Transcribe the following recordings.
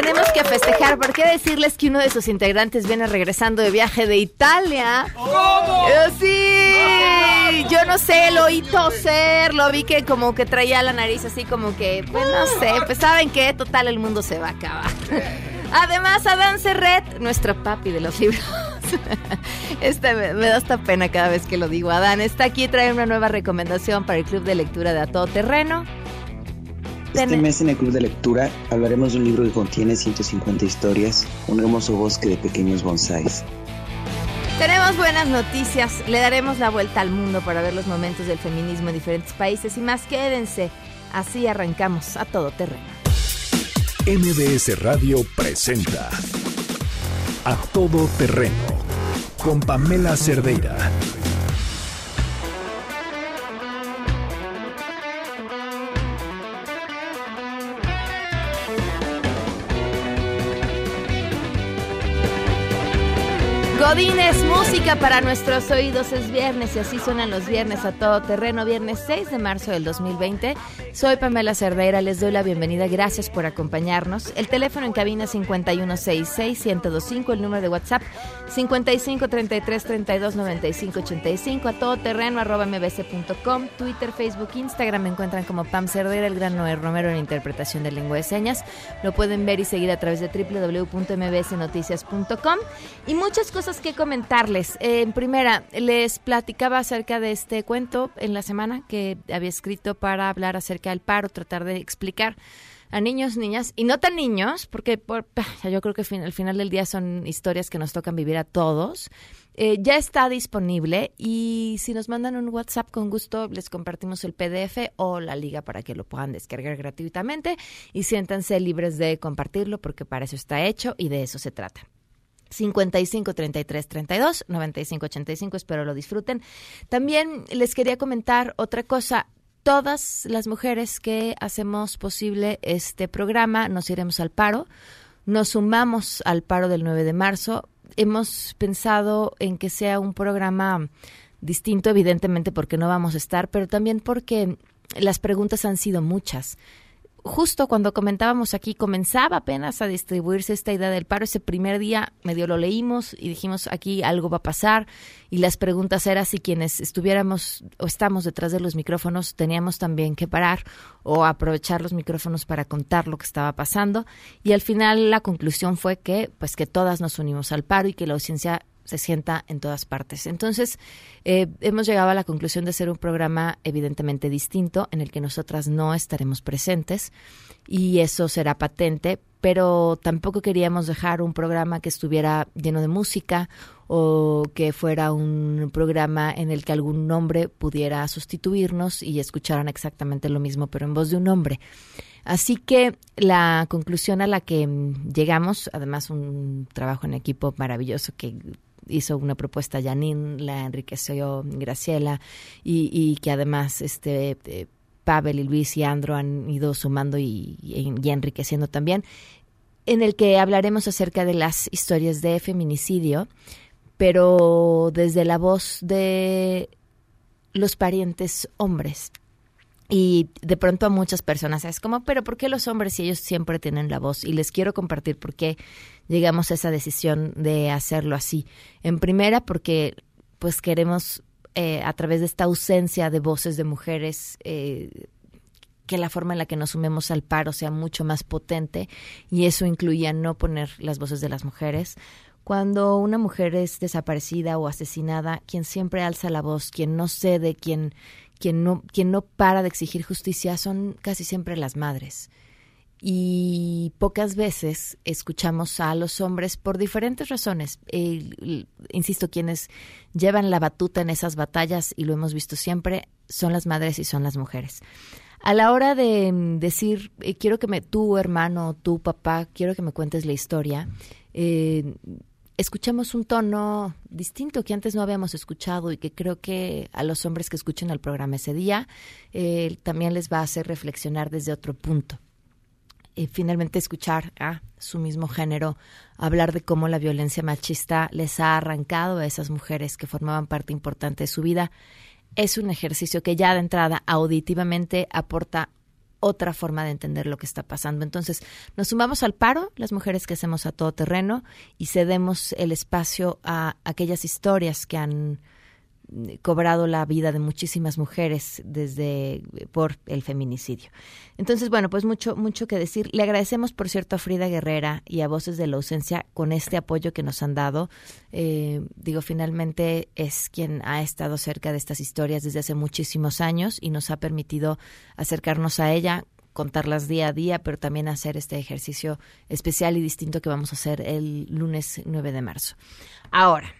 tenemos que festejar, porque decirles que uno de sus integrantes viene regresando de viaje de Italia. ¿Cómo? Eh, sí, yo no sé, lo oí toser, lo vi que como que traía la nariz así como que, pues no sé, pues saben que total el mundo se va a acabar. Además, Adán Serret, nuestro papi de los libros. Este me, me, da esta pena cada vez que lo digo. Adán está aquí, trae una nueva recomendación para el Club de Lectura de A Todo Terreno. Este mes en el Club de Lectura hablaremos de un libro que contiene 150 historias, un hermoso bosque de pequeños bonsáis. Tenemos buenas noticias, le daremos la vuelta al mundo para ver los momentos del feminismo en diferentes países y más quédense, así arrancamos a todo terreno. MBS Radio presenta A Todo Terreno con Pamela Cerdeira. Godines, música para nuestros oídos es viernes y así suenan los viernes a todo terreno, viernes 6 de marzo del 2020. Soy Pamela Cerdeira, les doy la bienvenida, gracias por acompañarnos. El teléfono en cabina 5166-1025, el número de WhatsApp 5533329585, a todo terreno arroba mbc.com, Twitter, Facebook, Instagram me encuentran como Pam Cerdeira, el gran Noé Romero en interpretación de lengua de señas. Lo pueden ver y seguir a través de www.mbsnoticias.com y muchas cosas que comentarles. Eh, en primera, les platicaba acerca de este cuento en la semana que había escrito para hablar acerca del paro, tratar de explicar a niños, niñas, y no tan niños, porque por, yo creo que al final del día son historias que nos tocan vivir a todos. Eh, ya está disponible y si nos mandan un WhatsApp con gusto les compartimos el PDF o la liga para que lo puedan descargar gratuitamente y siéntanse libres de compartirlo porque para eso está hecho y de eso se trata. 55 33 32 95 85 espero lo disfruten también les quería comentar otra cosa todas las mujeres que hacemos posible este programa nos iremos al paro. Nos sumamos al paro del 9 de marzo. Hemos pensado en que sea un programa distinto evidentemente porque no vamos a estar pero también porque las preguntas han sido muchas justo cuando comentábamos aquí, comenzaba apenas a distribuirse esta idea del paro. Ese primer día medio lo leímos y dijimos aquí algo va a pasar. Y las preguntas eran si quienes estuviéramos o estamos detrás de los micrófonos teníamos también que parar o aprovechar los micrófonos para contar lo que estaba pasando. Y al final la conclusión fue que, pues que todas nos unimos al paro y que la audiencia se sienta en todas partes. Entonces, eh, hemos llegado a la conclusión de ser un programa evidentemente distinto en el que nosotras no estaremos presentes y eso será patente, pero tampoco queríamos dejar un programa que estuviera lleno de música o que fuera un programa en el que algún nombre pudiera sustituirnos y escucharan exactamente lo mismo, pero en voz de un hombre. Así que la conclusión a la que llegamos, además un trabajo en equipo maravilloso que hizo una propuesta Janine, la enriqueció Graciela y, y que además este eh, Pavel y Luis y Andro han ido sumando y, y, enriqueciendo también, en el que hablaremos acerca de las historias de feminicidio, pero desde la voz de los parientes hombres. Y de pronto a muchas personas es como, pero ¿por qué los hombres si ellos siempre tienen la voz? Y les quiero compartir por qué llegamos a esa decisión de hacerlo así. En primera, porque pues queremos eh, a través de esta ausencia de voces de mujeres eh, que la forma en la que nos sumemos al paro sea mucho más potente y eso incluía no poner las voces de las mujeres. Cuando una mujer es desaparecida o asesinada, quien siempre alza la voz, quien no cede, quien, quien no, quien no para de exigir justicia son casi siempre las madres. Y pocas veces escuchamos a los hombres por diferentes razones. Eh, insisto, quienes llevan la batuta en esas batallas, y lo hemos visto siempre, son las madres y son las mujeres. a la hora de mm, decir, eh, quiero que me, tú hermano, tú papá, quiero que me cuentes la historia, eh, escuchamos un tono distinto que antes no habíamos escuchado y que creo que a los hombres que escuchen el programa ese día eh, también les va a hacer reflexionar desde otro punto. Y finalmente escuchar a su mismo género hablar de cómo la violencia machista les ha arrancado a esas mujeres que formaban parte importante de su vida es un ejercicio que ya de entrada auditivamente aporta otra forma de entender lo que está pasando. Entonces, nos sumamos al paro, las mujeres que hacemos a todo terreno, y cedemos el espacio a aquellas historias que han cobrado la vida de muchísimas mujeres desde por el feminicidio. Entonces, bueno, pues mucho mucho que decir. Le agradecemos, por cierto, a Frida Guerrera y a Voces de la Ausencia con este apoyo que nos han dado. Eh, digo, finalmente es quien ha estado cerca de estas historias desde hace muchísimos años y nos ha permitido acercarnos a ella contarlas día a día, pero también hacer este ejercicio especial y distinto que vamos a hacer el lunes 9 de marzo. Ahora,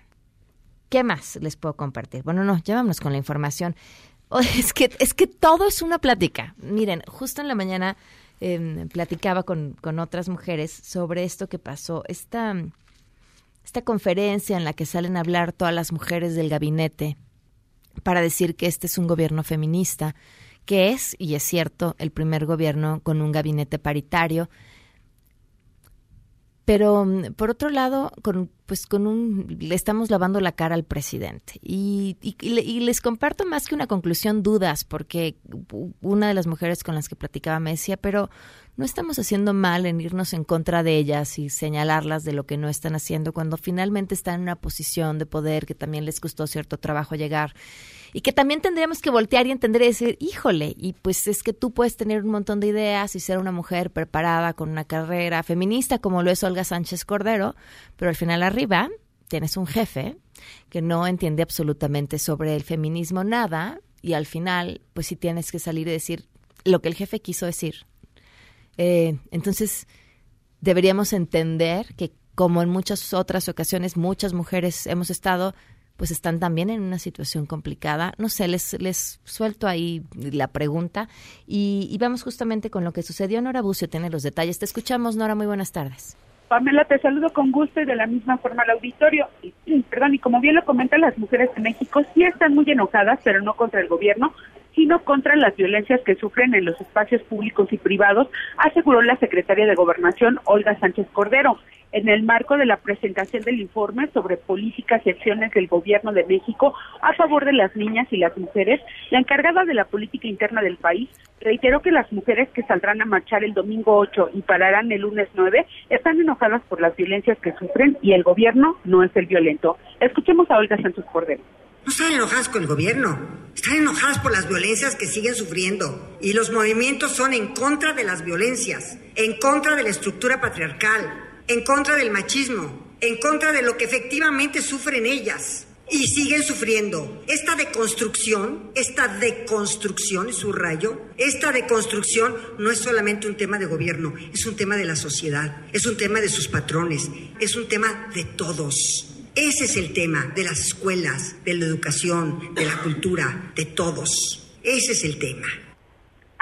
¿Qué más les puedo compartir? Bueno, no, ya con la información. es, que, es que todo es una plática. Miren, justo en la mañana em, platicaba con, con, otras mujeres sobre esto que pasó. Esta, esta conferencia en la que salen a hablar todas las mujeres del gabinete para decir que este es un gobierno feminista, que es, y es cierto, el primer gobierno con un gabinete paritario pero mm, por otro lado, con, pues con un, le estamos lavando la cara al presidente. Y, les comparto más que una conclusión dudas, porque una de las mujeres con las que platicaba me decía, pero no estamos haciendo mal en irnos en contra de ellas y señalarlas de lo que no están haciendo cuando finalmente están en una posición de poder que también les costó cierto trabajo llegar y que también tendríamos que voltear y entender y decir, híjole, y pues es que tú puedes tener un montón de ideas y ser una mujer preparada con una carrera feminista como lo es Olga Sánchez Cordero, pero al final arriba tienes un jefe que no entiende absolutamente sobre el feminismo nada y al final pues sí tienes que salir y decir lo que el jefe quiso decir. Eh, entonces deberíamos entender que como en muchas otras ocasiones muchas mujeres hemos estado pues están también en una situación complicada. No sé, les, les suelto ahí la pregunta y, vamos justamente con lo que sucedió. Nora Bucio tiene los detalles. Te escuchamos, Nora, muy buenas tardes. Pamela, te saludo con gusto y de la misma forma al auditorio. Perdón, y como bien lo comentan, las mujeres de México sí están muy enojadas, pero no contra el gobierno, sino contra las violencias que sufren en los espacios públicos y privados, aseguró la secretaria de Gobernación, Olga Sánchez Cordero en el marco de la presentación del informe sobre políticas y acciones del Gobierno de México a favor de las niñas y las mujeres, la encargada de la política interna del país reiteró que las mujeres que saldrán a marchar el domingo 8 y pararán el lunes 9 están enojadas por las violencias que sufren y el gobierno no es el violento. Escuchemos a Olga Santos Cordero. No están enojadas con el gobierno, están enojadas por las violencias que siguen sufriendo. Y los movimientos son en contra de las violencias, en contra de la estructura patriarcal, en contra del machismo, en contra de lo que efectivamente sufren ellas y siguen sufriendo. Esta deconstrucción, esta deconstrucción, subrayo, esta deconstrucción no es solamente un tema de gobierno, es un tema de la sociedad, es un tema de sus patrones, es un tema de todos. Ese es el tema de las escuelas, de la educación, de la cultura, de todos. Ese es el tema.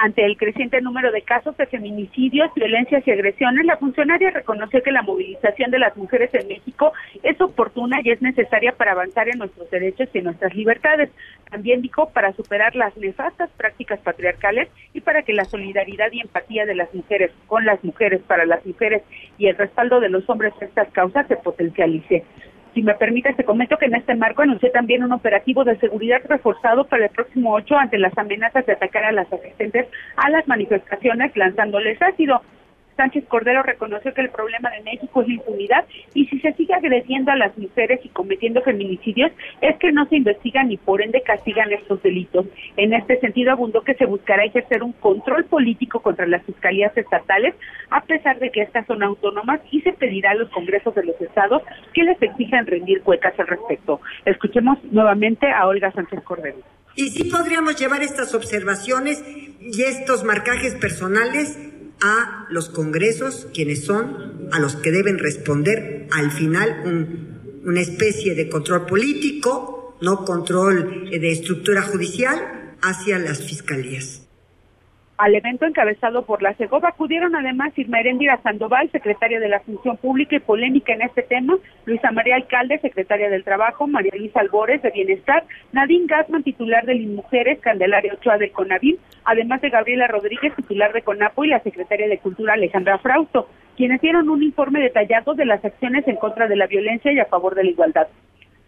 Ante el creciente número de casos de feminicidios, violencias y agresiones, la funcionaria reconoció que la movilización de las mujeres en México es oportuna y es necesaria para avanzar en nuestros derechos y en nuestras libertades. También dijo para superar las nefastas prácticas patriarcales y para que la solidaridad y empatía de las mujeres con las mujeres, para las mujeres y el respaldo de los hombres a estas causas se potencialice. Si me permite, te comento que en este marco anuncié también un operativo de seguridad reforzado para el próximo 8 ante las amenazas de atacar a las asistentes a las manifestaciones lanzándoles ácido. Sánchez Cordero reconoció que el problema de México es la impunidad y si se sigue agrediendo a las mujeres y cometiendo feminicidios es que no se investigan y por ende castigan estos delitos. En este sentido abundó que se buscará ejercer un control político contra las fiscalías estatales a pesar de que estas son autónomas y se pedirá a los congresos de los estados que les exijan rendir cuecas al respecto. Escuchemos nuevamente a Olga Sánchez Cordero. Y sí podríamos llevar estas observaciones y estos marcajes personales a los congresos, quienes son a los que deben responder al final una especie de control político, no control de estructura judicial, hacia las fiscalías. Al evento encabezado por la Segoba acudieron además Irma Erendira Sandoval, secretaria de la Función Pública y polémica en este tema, Luisa María Alcalde, secretaria del Trabajo, María Luisa Albores de Bienestar, Nadine Gassman, titular de Mujeres, Candelaria Ochoa de CONAVIM, además de Gabriela Rodríguez, titular de CONAPO y la secretaria de Cultura Alejandra Frausto, quienes dieron un informe detallado de las acciones en contra de la violencia y a favor de la igualdad.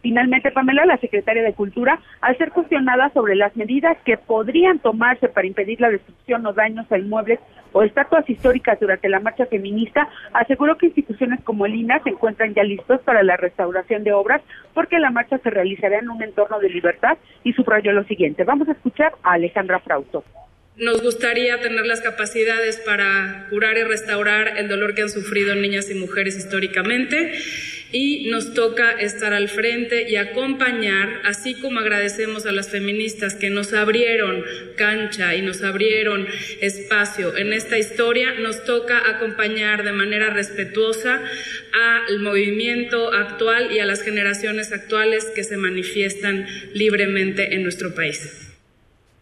Finalmente, Pamela, la secretaria de Cultura, al ser cuestionada sobre las medidas que podrían tomarse para impedir la destrucción o daños a inmuebles o estatuas históricas durante la marcha feminista, aseguró que instituciones como el INA se encuentran ya listos para la restauración de obras porque la marcha se realizará en un entorno de libertad y subrayó lo siguiente. Vamos a escuchar a Alejandra Frauto. Nos gustaría tener las capacidades para curar y restaurar el dolor que han sufrido niñas y mujeres históricamente y nos toca estar al frente y acompañar, así como agradecemos a las feministas que nos abrieron cancha y nos abrieron espacio en esta historia, nos toca acompañar de manera respetuosa al movimiento actual y a las generaciones actuales que se manifiestan libremente en nuestro país.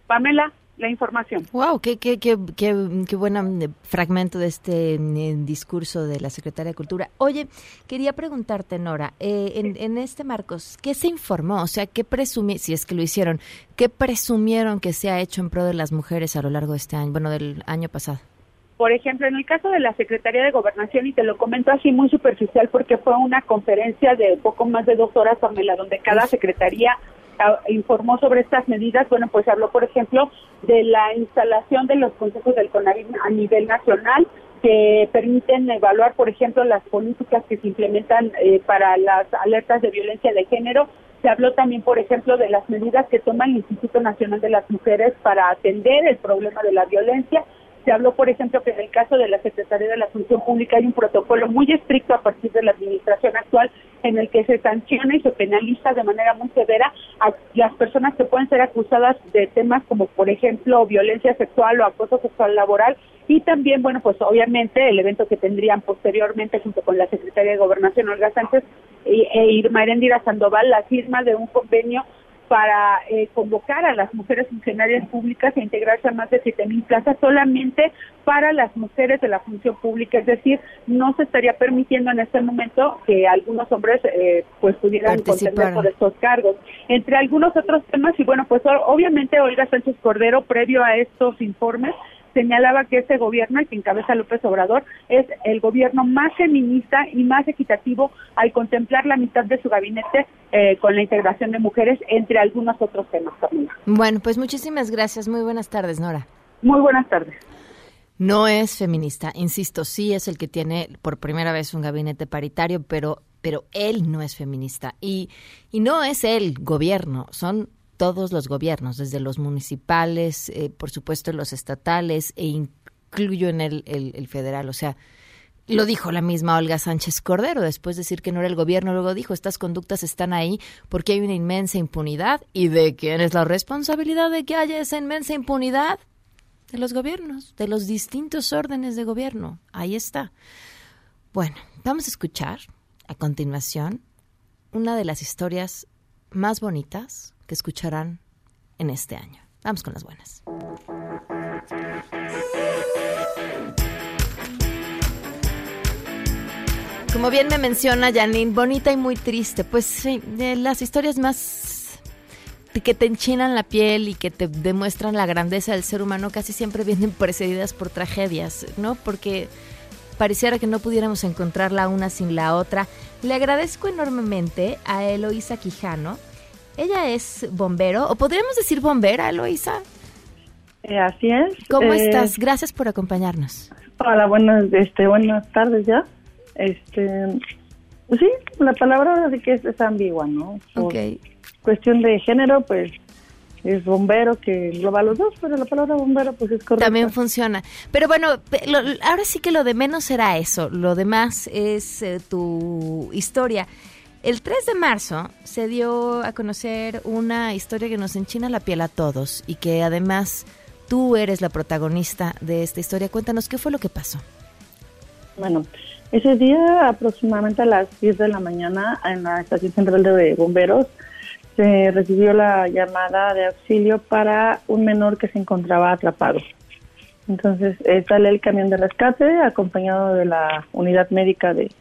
Pamela, la información. Wow, qué, qué, qué, qué, qué buen eh, fragmento de este eh, discurso de la Secretaria de Cultura. Oye, quería preguntarte, Nora, eh, en, en, este Marcos, ¿qué se informó? O sea, ¿qué presumieron, si es que lo hicieron, qué presumieron que se ha hecho en pro de las mujeres a lo largo de este año, bueno, del año pasado? Por ejemplo, en el caso de la Secretaría de Gobernación, y te lo comento así muy superficial porque fue una conferencia de poco más de dos horas, Pamela, donde cada secretaría informó sobre estas medidas, bueno, pues habló, por ejemplo, de la instalación de los consejos del CONAVIM a nivel nacional, que permiten evaluar, por ejemplo, las políticas que se implementan eh, para las alertas de violencia de género. Se habló también, por ejemplo, de las medidas que toma el Instituto Nacional de las Mujeres para atender el problema de la violencia se habló, por ejemplo, que en el caso de la Secretaría de la Función Pública hay un protocolo muy estricto a partir de la administración actual en el que se sanciona y se penaliza de manera muy severa a las personas que pueden ser acusadas de temas como, por ejemplo, violencia sexual o acoso sexual laboral. Y también, bueno, pues obviamente el evento que tendrían posteriormente junto con la Secretaría de Gobernación, Olga Sánchez e Irma Erendira Sandoval, la firma de un convenio para eh, convocar a las mujeres funcionarias públicas a integrarse a más de siete mil plazas solamente para las mujeres de la función pública, es decir, no se estaría permitiendo en este momento que algunos hombres eh, pues pudieran contender por estos cargos. Entre algunos otros temas, y bueno, pues obviamente Olga Sánchez Cordero, previo a estos informes, señalaba que este gobierno, el que encabeza López Obrador, es el gobierno más feminista y más equitativo al contemplar la mitad de su gabinete eh, con la integración de mujeres, entre algunos otros temas también. Bueno, pues muchísimas gracias. Muy buenas tardes, Nora. Muy buenas tardes. No es feminista, insisto, sí es el que tiene por primera vez un gabinete paritario, pero pero él no es feminista y, y no es el gobierno, son todos los gobiernos, desde los municipales, eh, por supuesto los estatales e incluyo en el, el, federal. O sea, lo dijo la misma Olga Sánchez Cordero, después de decir que no era el gobierno, luego dijo, estas conductas están ahí porque hay una inmensa impunidad. ¿Y de quién es la responsabilidad de que haya esa inmensa impunidad? De los gobiernos, de los distintos órdenes de gobierno. Ahí está. Bueno, vamos a escuchar a continuación una de las historias más bonitas que escucharán en este año. Vamos con las buenas. Como bien me menciona Janine, bonita y muy triste. Pues las historias más que te enchinan la piel y que te demuestran la grandeza del ser humano casi siempre vienen precedidas por tragedias, ¿no? Porque pareciera que no pudiéramos encontrar la una sin la otra. Le agradezco enormemente a Eloísa Quijano, ella es bombero, o podríamos decir bombera, Eloisa. Eh, así es. ¿Cómo eh, estás? Gracias por acompañarnos. Hola, buenas, este, buenas tardes ya. Este, pues sí, la palabra de que es, ambigua, ¿no? ok. Cuestión de género, pues es bombero que engloba a los dos, pero la palabra bombero pues es correcta. También funciona. Pero bueno, ahora sí que lo de menos será eso, lo demás es eh, tu historia. El 3 de marzo se dio a conocer una historia que nos enchina la piel a todos y que además tú eres la protagonista de esta historia. Cuéntanos qué fue lo que pasó. Bueno, ese día aproximadamente a las 10 de la mañana en la estación central de bomberos se recibió la llamada de auxilio para un menor que se encontraba atrapado. Entonces eh, sale el camión de rescate acompañado de la unidad médica de,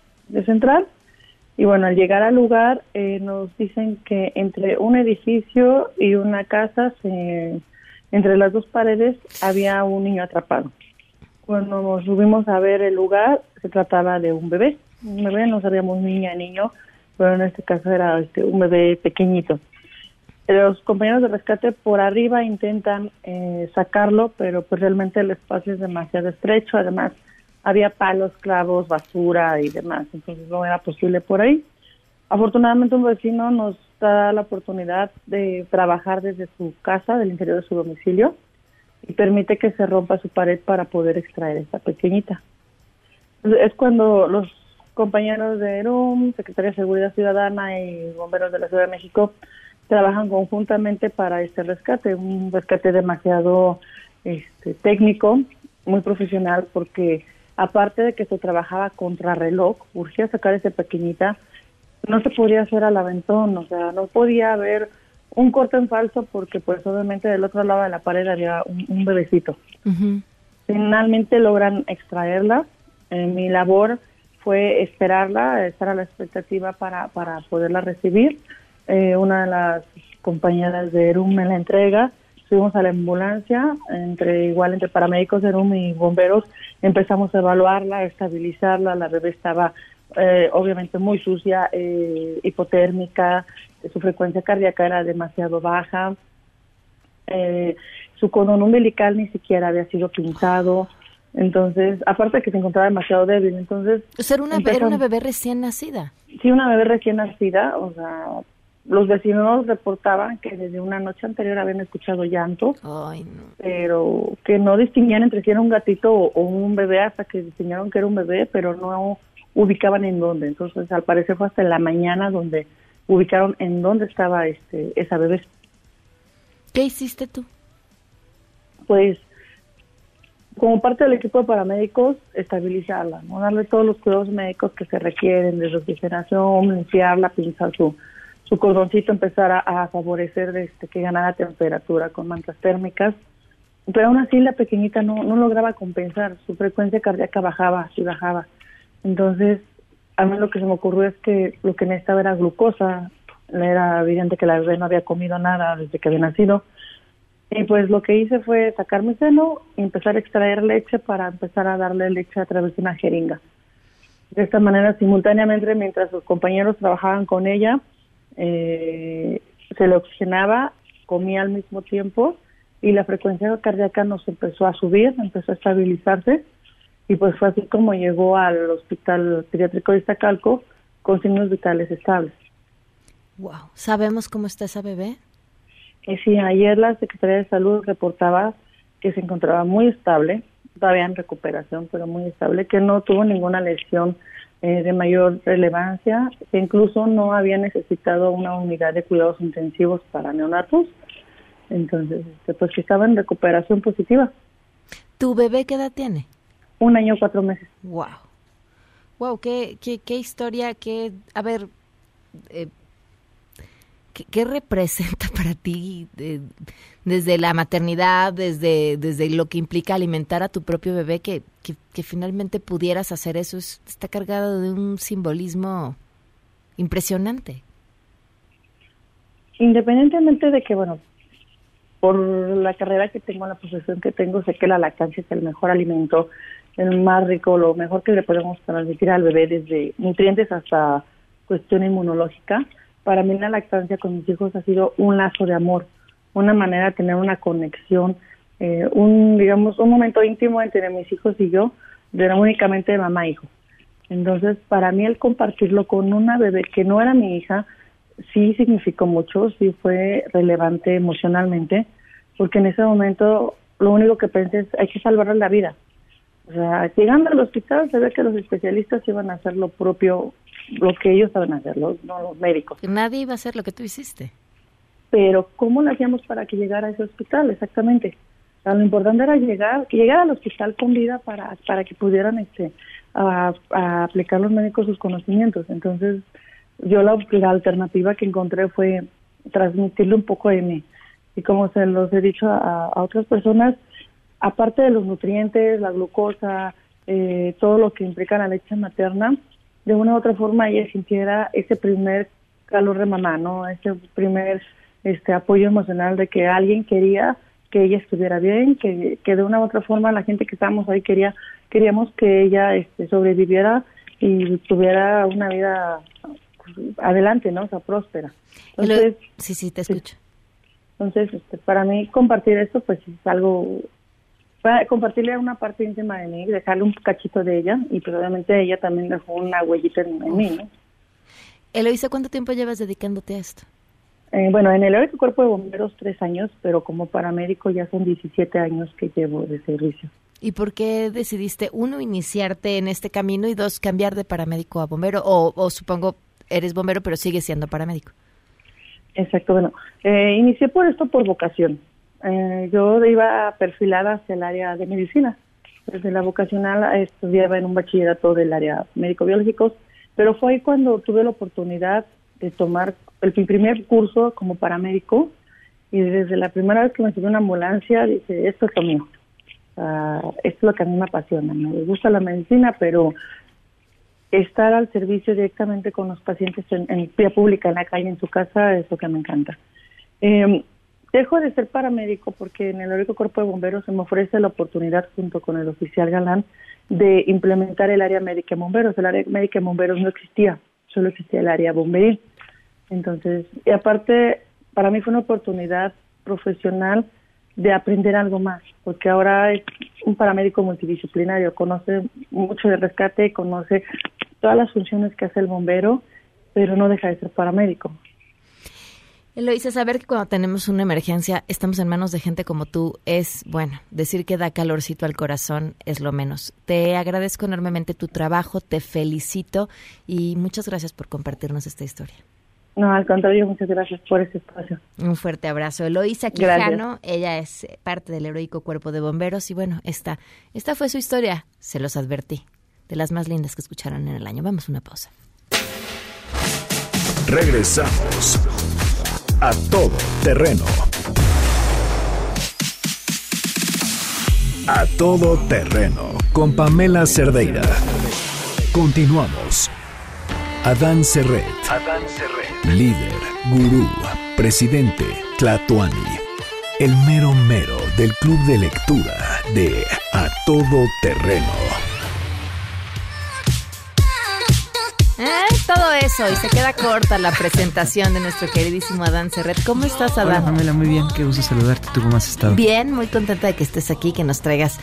Central. Y bueno, al llegar al lugar eh, nos dicen que entre un edificio y una casa, entre las dos paredes, había un niño atrapado. Cuando nos subimos a ver el lugar, se trataba de un bebé. Un bebé, no sabíamos niña, niño, pero en este caso era este, un bebé pequeñito. Los compañeros de rescate por arriba intentan eh, sacarlo, pero pues realmente el espacio es demasiado estrecho. Además, había palos, clavos, basura y demás, entonces no era posible por ahí. Afortunadamente un vecino nos da la oportunidad de trabajar desde su casa, del interior de su domicilio, y permite que se rompa su pared para poder extraer esta pequeñita. Es cuando los compañeros de ERUM, Secretaría de Seguridad Ciudadana y bomberos de la Ciudad de México trabajan conjuntamente para este rescate, un rescate demasiado este, técnico, muy profesional, porque aparte de que se trabajaba contra reloj, urgía sacar esa pequeñita, no se podía hacer al aventón, o sea, no podía haber un corte en falso porque pues obviamente del otro lado de la pared había un, bebecito. Finalmente logran extraerla. Eh, mi labor fue esperarla, estar a la expectativa para, para poderla recibir eh, una de las compañeras de ERUM me la entrega, fuimos a la ambulancia, entre igual entre paramédicos de ERUM y bomberos, empezamos a evaluarla, a estabilizarla, la bebé estaba eh, obviamente muy sucia, eh, hipotérmica, su frecuencia cardíaca era demasiado baja, su cordón umbilical ni siquiera había sido pintado, entonces, aparte de que se encontraba demasiado débil, entonces... ¿Era una, ¿Era una bebé recién nacida? Sí, una bebé recién nacida, o sea, los vecinos reportaban que desde una noche anterior habían escuchado llanto, pero que no distinguían entre si era un gatito o, un bebé hasta que distinguieron que era un bebé, pero no ubicaban en dónde. Entonces, al parecer fue hasta la mañana donde ubicaron en dónde estaba este esa bebé. ¿Qué hiciste tú? Pues como parte del equipo de paramédicos, estabilizarla, ¿no? darle todos los cuidados médicos que se requieren, de refrigeración, limpiarla, pinzar su su cordoncito empezara a, favorecer este, que ganara temperatura con mantas térmicas. Pero aún así la pequeñita no, no lograba compensar, su frecuencia cardíaca bajaba y bajaba. Entonces, a mí lo que se me ocurrió es que lo que necesitaba era glucosa, era evidente que la bebé no había comido nada desde que había nacido. Y pues lo que hice fue sacar mi seno y empezar a extraer leche para empezar a darle leche a través de una jeringa. De esta manera, simultáneamente, mientras sus compañeros trabajaban con ella, eh, se le oxigenaba, comía al mismo tiempo y la frecuencia cardíaca nos empezó a subir, empezó a estabilizarse y pues fue así como llegó al hospital pediátrico de Iztacalco con signos vitales estables. Wow, ¿sabemos cómo está esa bebé? Sí, ayer la Secretaría de Salud reportaba que se encontraba muy estable, todavía en recuperación, pero muy estable, que no tuvo ninguna lesión eh, de mayor relevancia, que incluso no había necesitado una unidad de cuidados intensivos para neonatos, entonces este, pues que estaba en recuperación positiva. ¿Tu bebé qué edad tiene? Un año, cuatro meses. Wow. Wow, qué, qué, qué historia, qué, a ver, eh, ¿qué, representa para ti desde la maternidad, desde, desde lo que implica alimentar a tu propio bebé, que, que, finalmente pudieras hacer eso? está cargado de un simbolismo impresionante. Independientemente de que, bueno, por la carrera que tengo, la profesión que tengo, sé que la lactancia es el mejor alimento, el más rico, lo mejor que le podemos transmitir al bebé desde nutrientes hasta cuestión inmunológica para mí la lactancia con mis hijos ha sido un lazo de amor, una manera de tener una conexión, eh, un, digamos, un momento íntimo entre mis hijos y yo, de únicamente mamá e hijo. Entonces, para mí el compartirlo con una bebé que no era mi hija, sí significó mucho, sí fue relevante emocionalmente, porque en ese momento lo único que pensé es hay que salvarle la vida. O sea, llegando al hospital se ve que los especialistas iban a hacer lo propio lo que ellos saben hacer, los, no los médicos. Nadie iba a hacer lo que tú hiciste. Pero ¿cómo lo hacíamos para que llegara a ese hospital? Exactamente. lo importante era llegar, que llegara al hospital con vida para, para que pudieran este, a, aplicar los médicos sus conocimientos. Entonces, yo la, alternativa que encontré fue transmitirle un poco de mí. Y como se los he dicho a, a otras personas, aparte de los nutrientes, la glucosa, eh, todo lo que implica la leche materna, de una u otra forma ella sintiera ese primer calor de mamá, ¿no? Ese primer este apoyo emocional de que alguien quería que ella estuviera bien, que, que de una u otra forma la gente que estábamos ahí quería queríamos que ella este, sobreviviera y tuviera una vida adelante, ¿no? O sea, próspera. Entonces, sí, sí, te escucho. Entonces, este, para mí compartir esto, pues es algo, compartirle una parte íntima de mí, dejarle un cachito de ella y pues obviamente ella también dejó una huellita en, mí, ¿no? Eloisa, ¿cuánto tiempo llevas dedicándote a esto? Eh, bueno, en el heroico cuerpo de bomberos tres años, pero como paramédico ya son 17 años que llevo de servicio. ¿Y por qué decidiste, uno, iniciarte en este camino y dos, cambiar de paramédico a bombero? O, supongo, eres bombero, pero sigues siendo paramédico. Exacto, bueno, eh, inicié por esto por vocación. Eh, yo iba perfilada hacia el área de medicina. Desde la vocacional estudiaba en un bachillerato del área médico-biológicos, pero fue ahí cuando tuve la oportunidad de tomar el primer curso como paramédico y desde la primera vez que me subí una ambulancia dije, esto es lo mío esto es lo que a mí me apasiona. Me gusta la medicina, pero estar al servicio directamente con los pacientes en, en vía pública, en la calle, en su casa, es lo que me encanta. Eh, dejo de ser paramédico porque en el Heroico Cuerpo de Bomberos se me ofrece la oportunidad, junto con el oficial Galán, de implementar el área médica de bomberos. El área médica de bomberos no existía, solo existía el área bomberil. Entonces, y aparte, para mí fue una oportunidad profesional de aprender algo más, porque ahora es un paramédico multidisciplinario, conoce mucho de rescate, conoce todas las funciones que hace el bombero, pero no deja de ser paramédico. Eloisa, saber que cuando tenemos una emergencia estamos en manos de gente como tú es, bueno, decir que da calorcito al corazón es lo menos. Te agradezco enormemente tu trabajo, te felicito y muchas gracias por compartirnos esta historia. No, al contrario, muchas gracias por este espacio. Un fuerte abrazo. Eloísa Quijano, ella es parte del heroico cuerpo de bomberos y bueno, esta, esta fue su historia, se los advertí, de las más lindas que escucharon en el año. Vamos a una pausa. Regresamos a todo terreno. A todo terreno con Pamela Cerdeira. Continuamos. Adán Serret. Adán Serret. Líder, gurú, presidente, Tlatuani. El mero mero del club de lectura de A Todo Terreno todo eso y se queda corta la presentación de nuestro queridísimo Adán Serret. ¿Cómo estás, Adán? Hola, Pamela, muy bien. Qué gusto saludarte. ¿Tú cómo has estado? Bien, muy contenta de que estés aquí, que nos traigas.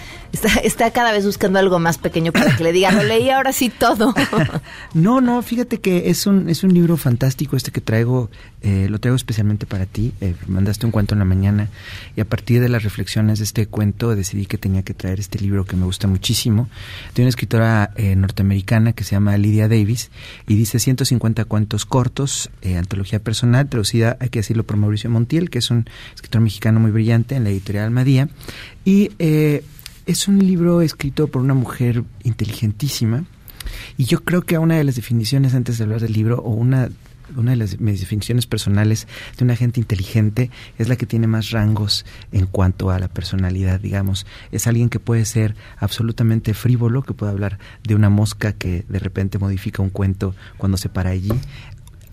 Está, cada vez buscando algo más pequeño para que le diga, lo leí ahora sí todo. no, no, fíjate que es un, es un libro fantástico este que traigo. Eh, lo traigo especialmente para ti. Eh, mandaste un cuento en la mañana y a partir de las reflexiones de este cuento decidí que tenía que traer este libro que me gusta muchísimo. De una escritora eh, norteamericana que se llama Lydia Davis y dice 150 cuentos cortos, eh, antología personal, traducida, hay que decirlo, por Mauricio Montiel, que es un escritor mexicano muy brillante en la editorial Almadía. Y eh, es un libro escrito por una mujer inteligentísima. Y yo creo que una de las definiciones antes de hablar del libro, o una una de las mis definiciones personales de una gente inteligente es la que tiene más rangos en cuanto a la personalidad, digamos. Es alguien que puede ser absolutamente frívolo, que puede hablar de una mosca que de repente modifica un cuento cuando se para allí,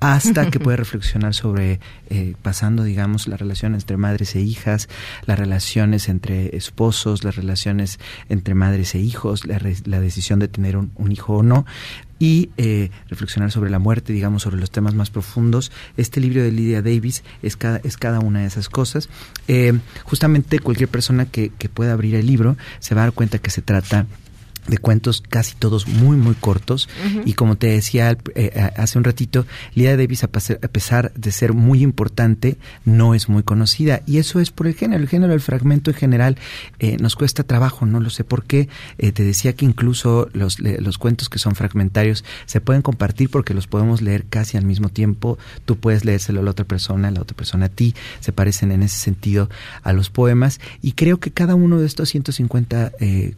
hasta que puede reflexionar sobre, eh, pasando, digamos, las relaciones entre madres e hijas, las relaciones entre esposos, las relaciones entre madres e hijos, la, decisión de tener un, hijo o no, y eh, reflexionar sobre la muerte, digamos, sobre los temas más profundos. Este libro de Lydia Davis es cada, es cada una de esas cosas. Eh, justamente cualquier persona que, que pueda abrir el libro se va a dar cuenta que se trata de cuentos casi todos muy muy cortos. Y como te decía eh, hace un ratito Lida Davis a, pesar de ser muy importante no es muy conocida. Y eso es por el género el género del fragmento en general eh, nos cuesta trabajo no lo sé por qué. Eh, te decía que incluso los, los cuentos que son fragmentarios se pueden compartir porque los podemos leer casi al mismo tiempo. Tú puedes leérselo a la otra persona la otra persona a ti se parecen en ese sentido a los poemas. Y creo que cada uno de estos 150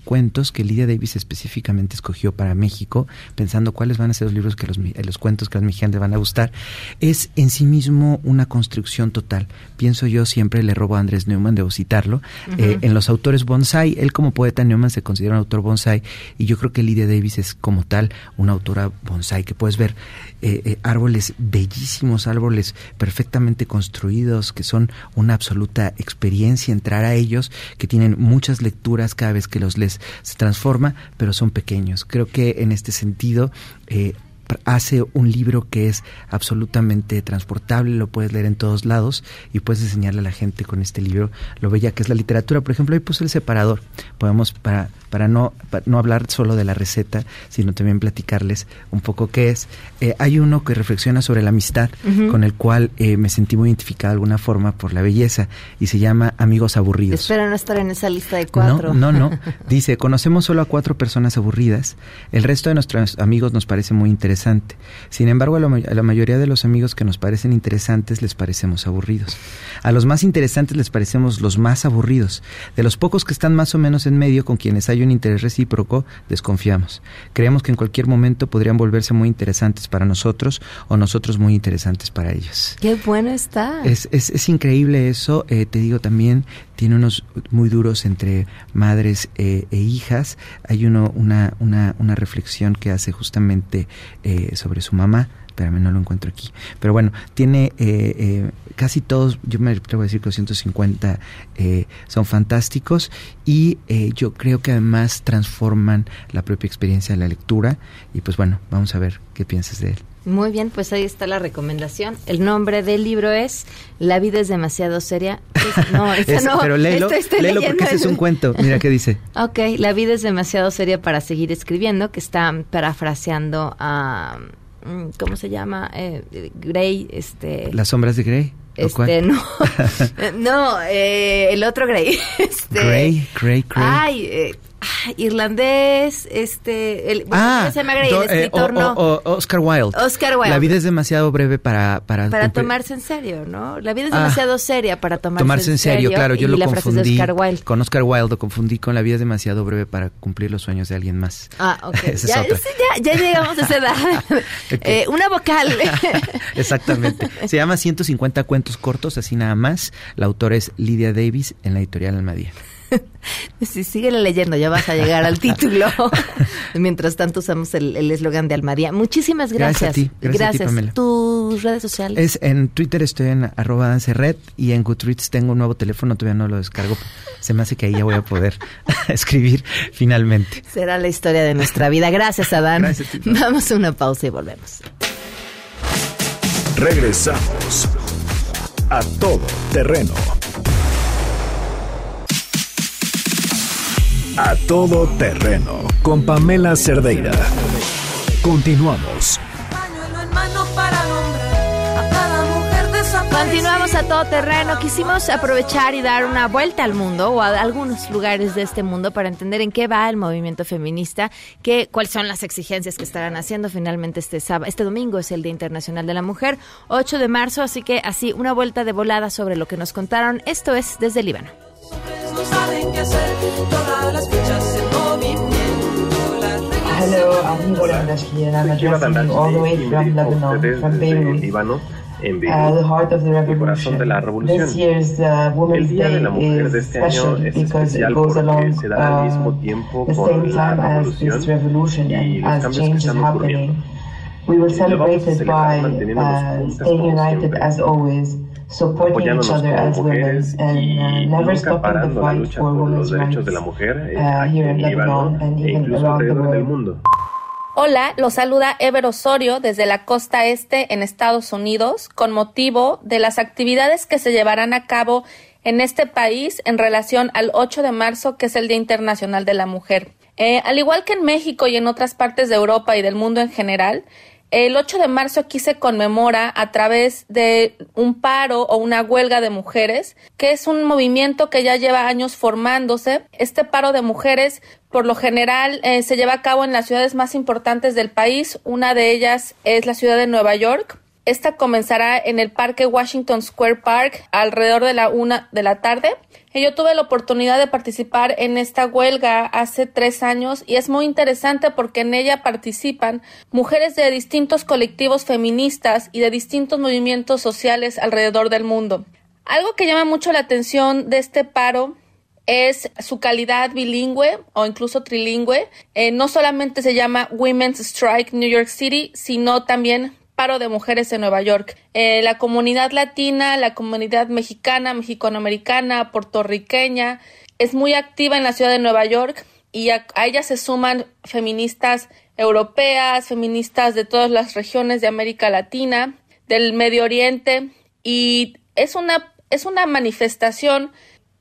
cuentos que Lidia Davis Específicamente escogió para México, pensando cuáles van a ser los libros que los, los cuentos que a los mexicanos van a gustar, es en sí mismo una construcción total. Pienso yo siempre le robo a Andrés Neumann, debo citarlo, eh, en los autores bonsai, él como poeta Neumann se considera un autor bonsai y yo creo que Lydia Davis es como tal una autora bonsai que puedes ver eh, eh, árboles bellísimos, árboles perfectamente construidos, que son una absoluta experiencia entrar a ellos, que tienen muchas lecturas cada vez que los lees, se transforma, pero son pequeños. Creo que en este sentido eh, hace un libro que es absolutamente transportable, lo puedes leer en todos lados y puedes enseñarle a la gente con este libro lo bella que es la literatura. Por ejemplo, ahí puse el separador. Podemos, para, para, no, no hablar solo de la receta, sino también platicarles un poco qué es. Eh, hay uno que reflexiona sobre la amistad, con el cual eh, me sentí muy identificada de alguna forma por la belleza y se llama Amigos Aburridos. Espero no estar en esa lista de cuatro. No, no, no. Dice, conocemos solo a cuatro personas aburridas. El resto de nuestros amigos nos parece muy interesante sin embargo, a la, mayoría de los amigos que nos parecen interesantes les parecemos aburridos. A los más interesantes les parecemos los más aburridos. De los pocos que están más o menos en medio, con quienes hay un interés recíproco, desconfiamos. Creemos que en cualquier momento podrían volverse muy interesantes para nosotros o nosotros muy interesantes para ellos. Qué bueno está. Es, es, increíble eso. Eh, te digo también, tiene unos muy duros entre madres eh, e hijas. Hay uno, una, una, una reflexión que hace justamente eh, sobre su mamá. Espérame, no lo encuentro aquí. Pero bueno, tiene eh, casi todos, yo me atrevo a decir que los 150 son fantásticos y yo creo que además transforman la propia experiencia de la lectura. Y pues bueno, vamos a ver qué piensas de él. Muy bien, pues ahí está la recomendación. El nombre del libro es La vida es demasiado seria. no, esta no. Pero léelo, léelo porque ese es un cuento. Mira qué dice. Ok, La vida es demasiado seria para seguir escribiendo, que está parafraseando a... ¿Cómo se llama? Eh, Grey, este... Las sombras de Grey. Este, no, no, eh, el otro Grey. Este, Grey, Grey, Grey. Ay, eh, irlandés, este, el, ah, se el eh, escritor no. Oscar Wilde. Oscar Wilde. La vida es demasiado breve para para, para tomarse en serio, ¿no? La vida es ah, demasiado seria para tomarse, tomarse en serio. claro, yo lo confundí con Oscar Wilde, lo confundí con la vida es demasiado breve para cumplir los sueños de alguien más. Ah, ok. ya, ya, llegamos a esa edad. eh, una vocal. Exactamente. Se llama 150 cuentos cortos, así nada más. La autora es Lydia Davis en la editorial Almadía. Si sigue leyendo, ya vas a llegar al título. Mientras tanto, usamos el eslogan de Almadía. Muchísimas gracias. Gracias, gracias. ¿Tus redes sociales? Es en Twitter estoy en arroba dancerred y en Goodreads tengo un nuevo teléfono, todavía no lo descargo. Se me hace que ahí ya voy a poder escribir finalmente. Será la historia de nuestra vida. Gracias, Adán. Vamos a una pausa y volvemos. Regresamos a todo terreno. A todo terreno con Pamela Cerdeira. Continuamos. Continuamos a todo terreno. Quisimos aprovechar y dar una vuelta al mundo o a algunos lugares de este mundo para entender en qué va el movimiento feminista, qué, cuáles son las exigencias que estarán haciendo. Finalmente este sábado, este domingo es el Día Internacional de la Mujer, 8 de marzo, así que así una vuelta de volada sobre lo que nos contaron. Esto es desde Líbano no saben qué hacer, todas las fichas en movimiento. Hello, I'm Goran Dashki and I'm addressing you all the way from Lebanon, from Beirut. En uh, the heart of the revolution. De la revolución. This year's uh, Women's Day is special because it goes along uh, the same time as this revolution and as change is happening. We will celebrate it by uh, staying united as always supporting each other as women and uh, never stopping the fight for women's rights de la mujer, uh, here in Lebanon and e even around the world. Hola, los saluda Ever Osorio desde la costa este en Estados Unidos con motivo de las actividades que se llevarán a cabo en este país en relación al 8 de marzo, que es el Día Internacional de la Mujer. Eh, al igual que en México y en otras partes de Europa y del mundo en general, el 8 de marzo aquí se conmemora a través de un paro o una huelga de mujeres, que es un movimiento que ya lleva años formándose. Este paro de mujeres por lo general eh, se lleva a cabo en las ciudades más importantes del país. Una de ellas es la ciudad de Nueva York. Esta comenzará en el Parque Washington Square Park alrededor de la una de la tarde. Yo tuve la oportunidad de participar en esta huelga hace tres años y es muy interesante porque en ella participan mujeres de distintos colectivos feministas y de distintos movimientos sociales alrededor del mundo. Algo que llama mucho la atención de este paro es su calidad bilingüe o incluso trilingüe. Eh, no solamente se llama Women's Strike New York City, sino también de mujeres en Nueva York. Eh, la comunidad latina, la comunidad mexicana, mexicanoamericana, puertorriqueña, es muy activa en la ciudad de Nueva York y a, a ella se suman feministas europeas, feministas de todas las regiones de América Latina, del Medio Oriente y es una, es una manifestación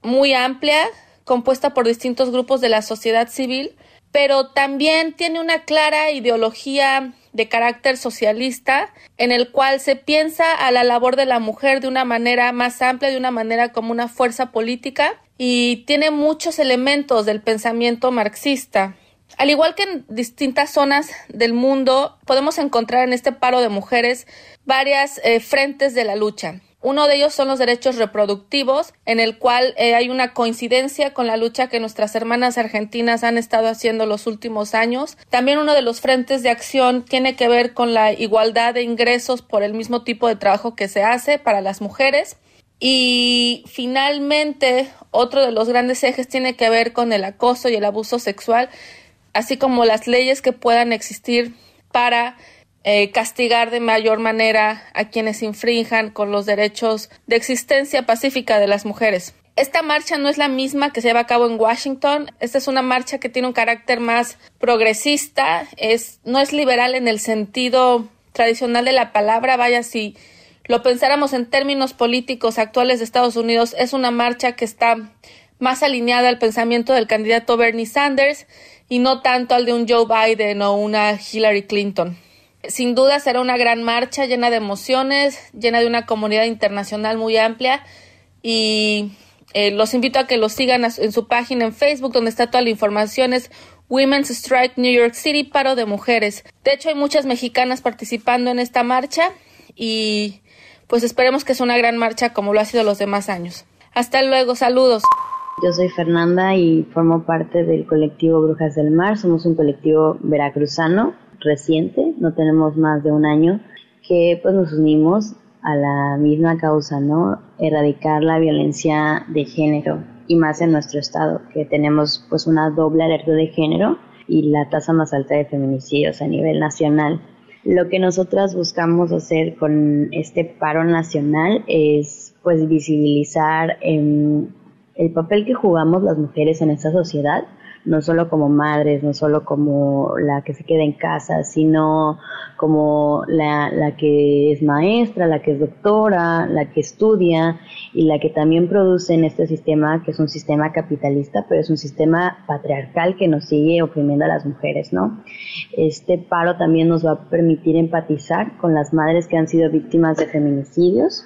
muy amplia compuesta por distintos grupos de la sociedad civil, pero también tiene una clara ideología de carácter socialista en el cual se piensa a la labor de la mujer de una manera más amplia, de una manera como una fuerza política y tiene muchos elementos del pensamiento marxista. Al igual que en distintas zonas del mundo, podemos encontrar en este paro de mujeres varias eh, frentes de la lucha. Uno de ellos son los derechos reproductivos, en el cual eh, hay una coincidencia con la lucha que nuestras hermanas argentinas han estado haciendo los últimos años. También uno de los frentes de acción tiene que ver con la igualdad de ingresos por el mismo tipo de trabajo que se hace para las mujeres. Y finalmente, otro de los grandes ejes tiene que ver con el acoso y el abuso sexual, así como las leyes que puedan existir para eh, castigar de mayor manera a quienes infrinjan con los derechos de existencia pacífica de las mujeres. Esta marcha no es la misma que se lleva a cabo en Washington. Esta es una marcha que tiene un carácter más progresista. Es, no es liberal en el sentido tradicional de la palabra. Vaya, si lo pensáramos en términos políticos actuales de Estados Unidos, es una marcha que está más alineada al pensamiento del candidato Bernie Sanders y no tanto al de un Joe Biden o una Hillary Clinton. Sin duda será una gran marcha llena de emociones, llena de una comunidad internacional muy amplia y eh, los invito a que lo sigan en su página en Facebook donde está toda la información es Women's Strike New York City, paro de mujeres. De hecho hay muchas mexicanas participando en esta marcha y pues esperemos que sea una gran marcha como lo ha sido los demás años. Hasta luego, saludos. Yo soy Fernanda y formo parte del colectivo Brujas del Mar. Somos un colectivo veracruzano reciente, no tenemos más de un año, que pues nos unimos a la misma causa, ¿no? Erradicar la violencia de género y más en nuestro estado, que tenemos pues una doble alerta de género y la tasa más alta de feminicidios a nivel nacional. Lo que nosotras buscamos hacer con este paro nacional es pues visibilizar em, el papel que jugamos las mujeres en esta sociedad, no solo como madres, no solo como la que se queda en casa, sino como la, la que es maestra, la que es doctora, la que estudia y la que también produce en este sistema, que es un sistema capitalista, pero es un sistema patriarcal que nos sigue oprimiendo a las mujeres, ¿no? Este paro también nos va a permitir empatizar con las madres que han sido víctimas de feminicidios,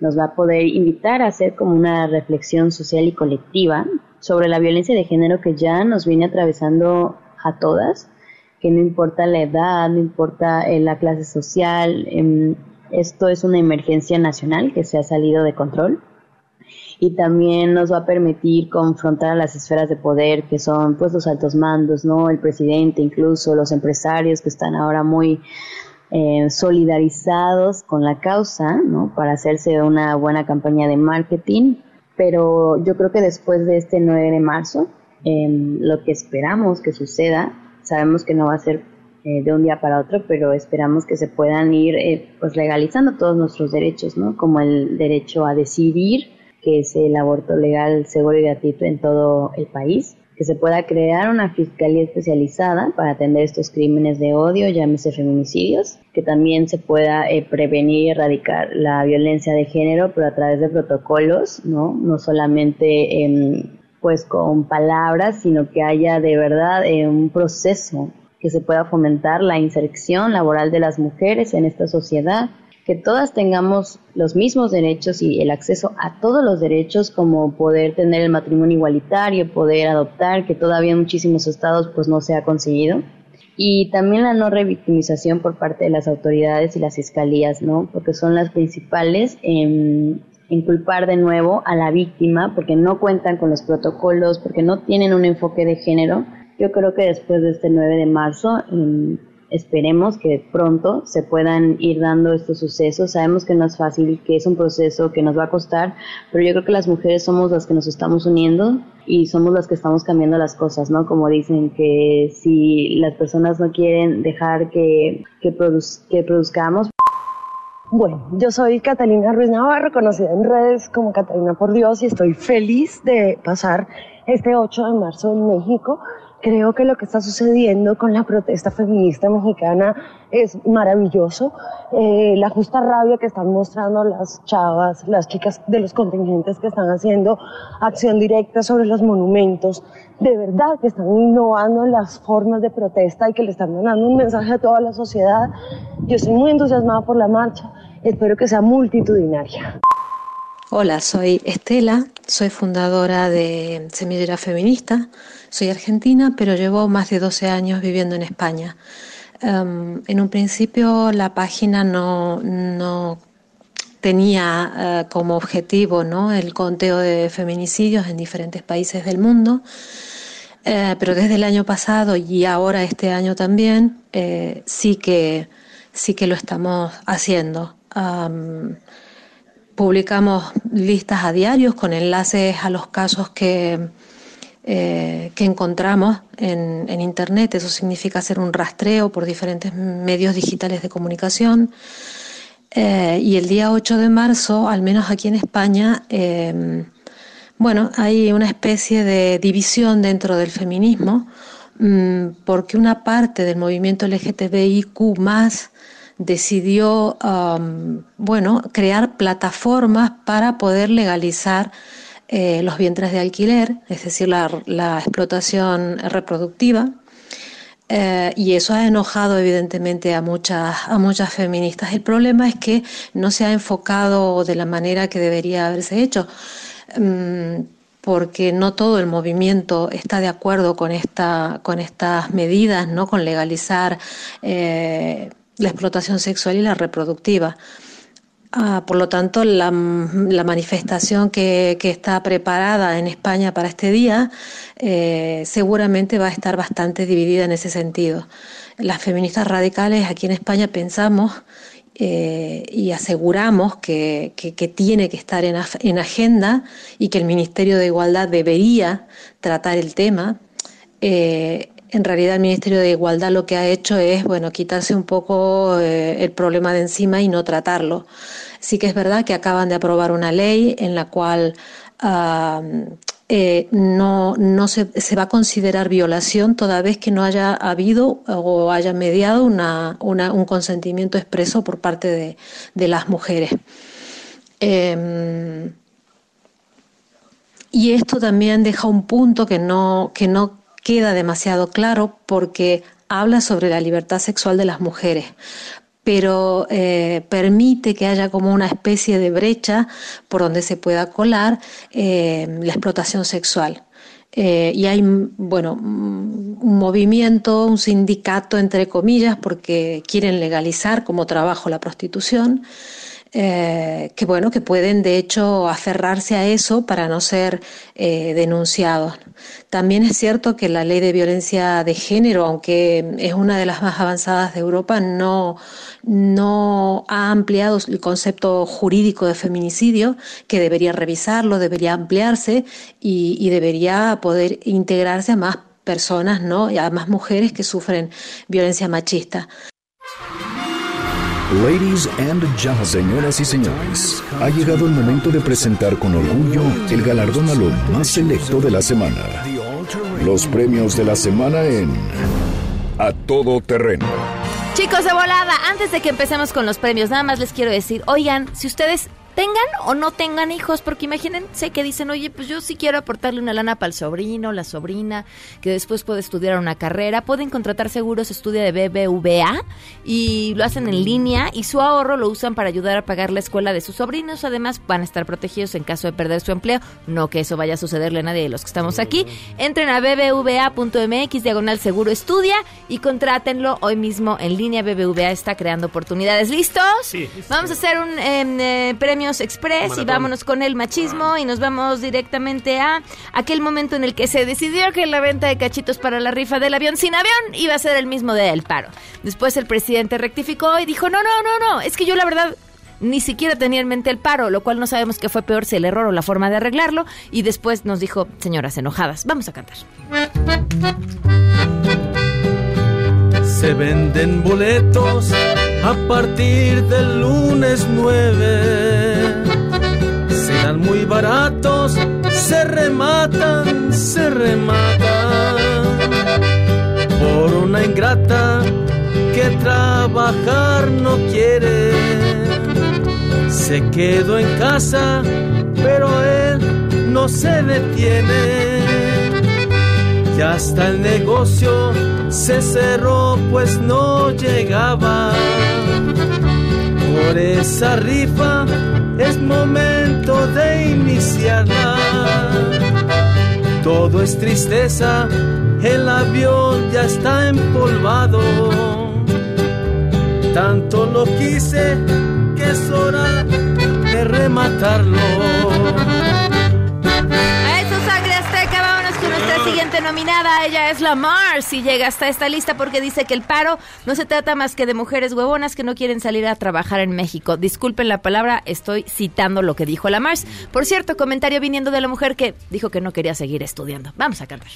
nos va a poder invitar a hacer como una reflexión social y colectiva sobre la violencia de género que ya nos viene atravesando a todas, que no importa la edad, no importa eh, la clase social, em, esto es una emergencia nacional que se ha salido de control y también nos va a permitir confrontar a las esferas de poder que son pues los altos mandos, ¿no? El presidente, incluso los empresarios que están ahora muy eh, solidarizados con la causa, ¿no? Para hacerse una buena campaña de marketing pero yo creo que después de este 9 de marzo, em, lo que esperamos que suceda, sabemos que no va a ser eh, de un día para otro, pero esperamos que se puedan ir eh, pues legalizando todos nuestros derechos, ¿no? Como el derecho a decidir, que es el aborto legal, seguro y gratuito en todo el país, que se pueda crear una fiscalía especializada para atender estos crímenes de odio, llámese feminicidios, que también se pueda eh, prevenir y erradicar la violencia de género, pero a través de protocolos, ¿no? No solamente em, pues con palabras, sino que haya de verdad eh, un proceso que se pueda fomentar la inserción laboral de las mujeres en esta sociedad, que todas tengamos los mismos derechos y el acceso a todos los derechos como poder tener el matrimonio igualitario, poder adoptar, que todavía en muchísimos estados pues no se ha conseguido, y también la no revictimización por parte de las autoridades y las fiscalías, ¿no? Porque son las principales en, culpar de nuevo a la víctima porque no cuentan con los protocolos, porque no tienen un enfoque de género. Yo creo que después de este 9 de marzo esperemos que pronto se puedan ir dando estos sucesos. Sabemos que no es fácil, que es un proceso que nos va a costar, pero yo creo que las mujeres somos las que nos estamos uniendo y somos las que estamos cambiando las cosas, ¿no? Como dicen que si las personas no quieren dejar que, que, que produzcamos. Bueno, yo soy Catalina Ruiz Navarro, conocida en redes como Catalina por Dios, y estoy feliz de pasar este 8 de marzo en México Creo que lo que está sucediendo con la protesta feminista mexicana es maravilloso. Eh, la justa rabia que están mostrando las chavas, las chicas de los contingentes que están haciendo acción directa sobre los monumentos, de verdad que están innovando las formas de protesta y que le están dando un mensaje a toda la sociedad. Yo estoy muy entusiasmada por la marcha. Espero que sea multitudinaria. Hola, soy Estela, soy fundadora de Semillera Feminista, soy argentina, pero llevo más de 12 años viviendo en España. Em, en un principio la página no, tenía eh, como objetivo el conteo de feminicidios en diferentes países del mundo, eh, pero desde el año pasado y ahora este año también eh, sí, que, sí que lo estamos haciendo. Publicamos listas a diarios con enlaces a los casos que, eh, que encontramos en, Internet. Eso significa hacer un rastreo por diferentes medios digitales de comunicación. Eh, y el día 8 de marzo, al menos aquí en España, em, bueno, hay una especie de división dentro del feminismo, mm, porque una parte del movimiento LGTBIQ decidió, bueno, crear plataformas para poder legalizar eh, los vientres de alquiler, es decir, la, explotación reproductiva. Eh, y eso ha enojado evidentemente a muchas, a muchas feministas. El problema es que no se ha enfocado de la manera que debería haberse hecho, mm, porque no todo el movimiento está de acuerdo con, esta, con estas medidas, ¿no? con legalizar eh, la explotación sexual y la reproductiva. Ah, por lo tanto, la, manifestación que, está preparada en España para este día eh, seguramente va a estar bastante dividida en ese sentido. Las feministas radicales aquí en España pensamos eh, y aseguramos que, tiene que estar en, agenda y que el Ministerio de Igualdad debería tratar el tema. Eh, en realidad el Ministerio de Igualdad lo que ha hecho es bueno quitarse un poco el problema de encima y no tratarlo. Sí que es verdad que acaban de aprobar una ley en la cual eh, no, no se, se, va a considerar violación toda vez que no haya habido o haya mediado una, un consentimiento expreso por parte de, de las mujeres. Em, y esto también deja un punto que no, que no queda demasiado claro porque habla sobre la libertad sexual de las mujeres pero eh, permite que haya como una especie de brecha por donde se pueda colar eh, la explotación sexual. Eh, y hay, bueno, un movimiento, un sindicato, entre comillas, porque quieren legalizar como trabajo la prostitución. Eh, que bueno, que pueden de hecho aferrarse a eso para no ser eh, denunciados. También es cierto que la ley de violencia de género, aunque es una de las más avanzadas de Europa, no, no ha ampliado el concepto jurídico de feminicidio, que debería revisarlo, debería ampliarse y, debería poder integrarse a más personas, ¿no? Y a más mujeres que sufren violencia machista. Ladies and gentlemen, señoras y señores, ha llegado el momento de presentar con orgullo el galardón a lo más selecto de la semana. Los premios de la semana en A Todo Terreno. Chicos de volada, antes de que empecemos con los premios, nada más les quiero decir, oigan, si ustedes tengan o no tengan hijos, porque imagínense que dicen, oye, pues yo sí quiero aportarle una lana para el sobrino, la sobrina, que después puede estudiar una carrera, pueden contratar seguros, estudia de BBVA y lo hacen en línea y su ahorro lo usan para ayudar a pagar la escuela de sus sobrinos, además van a estar protegidos en caso de perder su empleo, no que eso vaya a sucederle a nadie de los que estamos aquí. Entren a bbva.mx, diagonal seguro estudia y contrátenlo hoy mismo en línea. BBVA está creando oportunidades. ¿Listos? Sí. Vamos a hacer un em, eh, express y vámonos con el machismo y nos vamos directamente a aquel momento en el que se decidió que la venta de cachitos para la rifa del avión sin avión iba a ser el mismo día del paro. Después el presidente rectificó y dijo, no, no, no, no, es que yo la verdad ni siquiera tenía en mente el paro, lo cual no sabemos qué fue peor, si el error o la forma de arreglarlo. Y después nos dijo, señoras enojadas, vamos a cantar. Se venden boletos a partir del lunes 9. Serán muy baratos, se rematan, se rematan. Por una ingrata que trabajar no quiere. Se quedó en casa, pero él no se detiene. Ya hasta el negocio se cerró, pues no llegaba. Por esa rifa es momento de iniciarla. Todo es tristeza, el avión ya está empolvado. Tanto lo quise que es hora de rematarlo. Siguiente nominada. Ella es la Mars y llega hasta esta lista porque dice que el paro no se trata más que de mujeres huevonas que no quieren salir a trabajar en México. Disculpen la palabra, estoy citando lo que dijo la Mars. Por cierto, comentario viniendo de la mujer que dijo que no quería seguir estudiando. Vamos a cantar.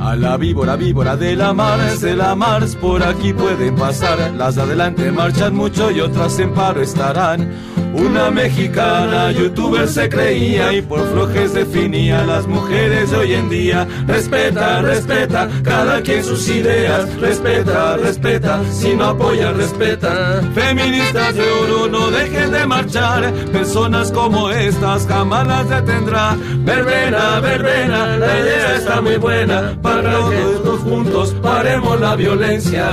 A la víbora, víbora de la Mars, de la Mars, por aquí pueden pasar. Las de adelante marchan mucho y otras en paro estarán. Una mexicana youtuber se creía y por flojes definía las mujeres de hoy en día. Respeta, respeta, cada quien sus ideas. Respeta, respeta, si no apoya, respeta. Feministas de oro, no dejen de marchar. Personas como estas jamás las detendrá. Verbena, verbena, la idea está muy buena. Para todos juntos paremos la violencia.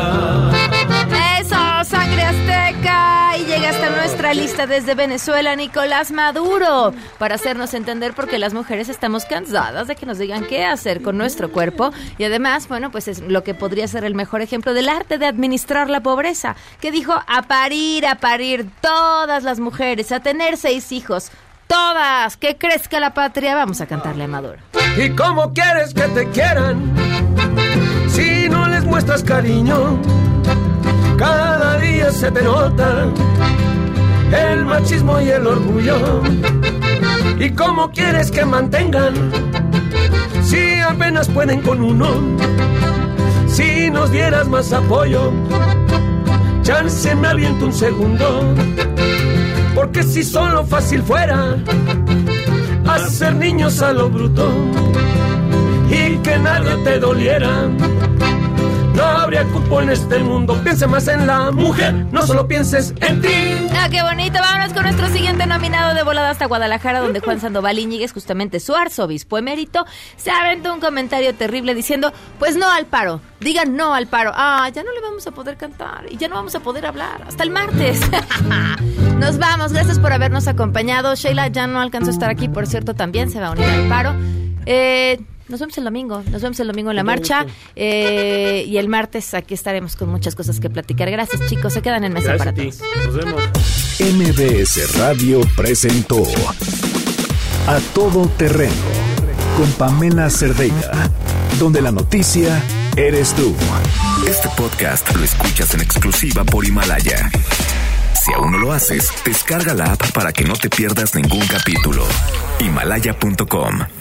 Sangre azteca. Y llega hasta nuestra lista desde Venezuela, Nicolás Maduro, para hacernos entender por qué las mujeres estamos cansadas de que nos digan qué hacer con nuestro cuerpo. Y además, bueno, pues es lo que podría ser el mejor ejemplo del arte de administrar la pobreza, que dijo a parir, a parir todas las mujeres, a tener seis hijos. Todas, que crezca la patria. Vamos a cantarle a Maduro. ¿Y cómo quieres que te quieran si no les muestras cariño? Cada día se te nota el machismo y el orgullo. ¿Y cómo quieres que mantengan si apenas pueden con uno? Si nos dieras más apoyo, chance me aviento un segundo. Porque si solo fácil fuera hacer niños a lo bruto y que nadie te doliera. No habría cupo en este mundo. Piensa más en la mujer, no solo pienses en ti. Ah, qué bonito. Vámonos con nuestro siguiente nominado de volada hasta Guadalajara, donde Juan Sandoval Iñiguez, justamente su arzobispo emérito, se aventó un comentario terrible diciendo, pues no al paro. Digan no al paro. Ah, ya no le vamos a poder cantar y ya no vamos a poder hablar. Hasta el martes. Nos vamos. Gracias por habernos acompañado. Sheila ya no alcanzó a estar aquí, por cierto, también se va a unir al paro. Eh, nos vemos el domingo, nos vemos el domingo en la marcha eh, y el martes aquí estaremos con muchas cosas que platicar. Gracias chicos, se quedan en mesa para todos. Nos vemos. MBS Radio presentó A Todo Terreno con Pamela Cerdeira, donde la noticia eres tú. Este podcast lo escuchas en exclusiva por Himalaya. Si aún no lo haces, descarga la app para que no te pierdas ningún capítulo. Himalaya.com